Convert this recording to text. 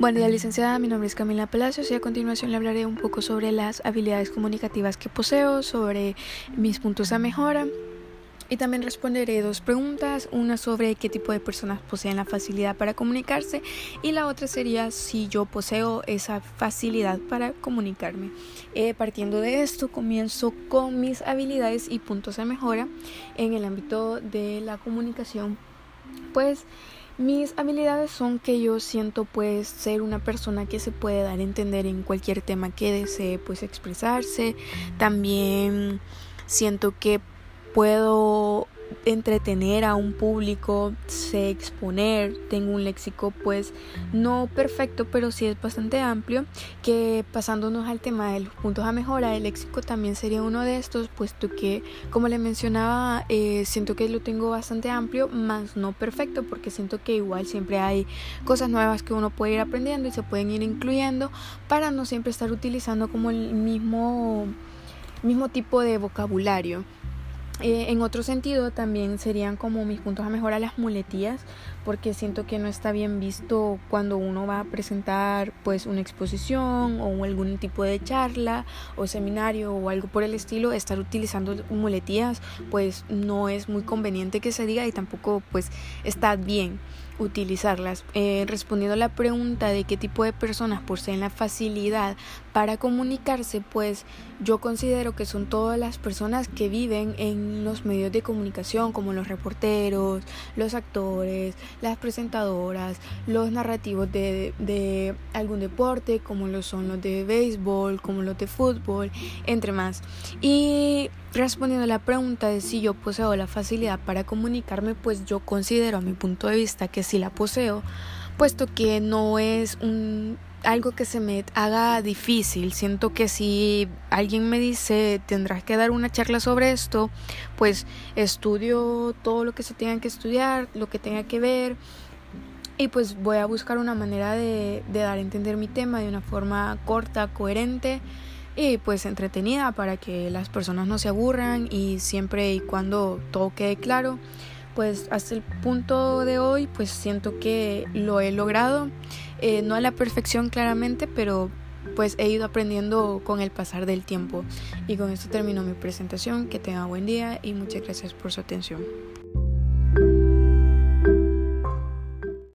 Buen día, licenciada. Mi nombre es Camila Palacios y a continuación le hablaré un poco sobre las habilidades comunicativas que poseo, sobre mis puntos de mejora y también responderé dos preguntas, una sobre qué tipo de personas poseen la facilidad para comunicarse y la otra sería si yo poseo esa facilidad para comunicarme. Eh, partiendo de esto, comienzo con mis habilidades y puntos de mejora en el ámbito de la comunicación. Pues mis habilidades son que yo siento pues ser una persona que se puede dar a entender en cualquier tema que desee pues expresarse. También siento que puedo entretener a un público, sé exponer, tengo un léxico pues no perfecto, pero sí es bastante amplio, que pasándonos al tema de los puntos a mejora, el léxico también sería uno de estos, puesto que como le mencionaba, eh, siento que lo tengo bastante amplio, más no perfecto, porque siento que igual siempre hay cosas nuevas que uno puede ir aprendiendo y se pueden ir incluyendo para no siempre estar utilizando como el mismo, mismo tipo de vocabulario. Eh, en otro sentido también serían como mis puntos a mejorar las muletillas porque siento que no está bien visto cuando uno va a presentar pues una exposición o algún tipo de charla o seminario o algo por el estilo estar utilizando muletillas pues no es muy conveniente que se diga y tampoco pues está bien utilizarlas. Eh, respondiendo a la pregunta de qué tipo de personas poseen la facilidad para comunicarse, pues yo considero que son todas las personas que viven en los medios de comunicación, como los reporteros, los actores, las presentadoras, los narrativos de, de algún deporte, como lo son los de béisbol, como los de fútbol, entre más. Y Respondiendo a la pregunta de si yo poseo la facilidad para comunicarme, pues yo considero a mi punto de vista que sí la poseo, puesto que no es un algo que se me haga difícil. Siento que si alguien me dice tendrás que dar una charla sobre esto, pues estudio todo lo que se tenga que estudiar, lo que tenga que ver. Y pues voy a buscar una manera de, de dar a entender mi tema de una forma corta, coherente y pues entretenida para que las personas no se aburran y siempre y cuando todo quede claro pues hasta el punto de hoy pues siento que lo he logrado eh, no a la perfección claramente pero pues he ido aprendiendo con el pasar del tiempo. Y con esto termino mi presentación que tenga buen día y muchas gracias por su atención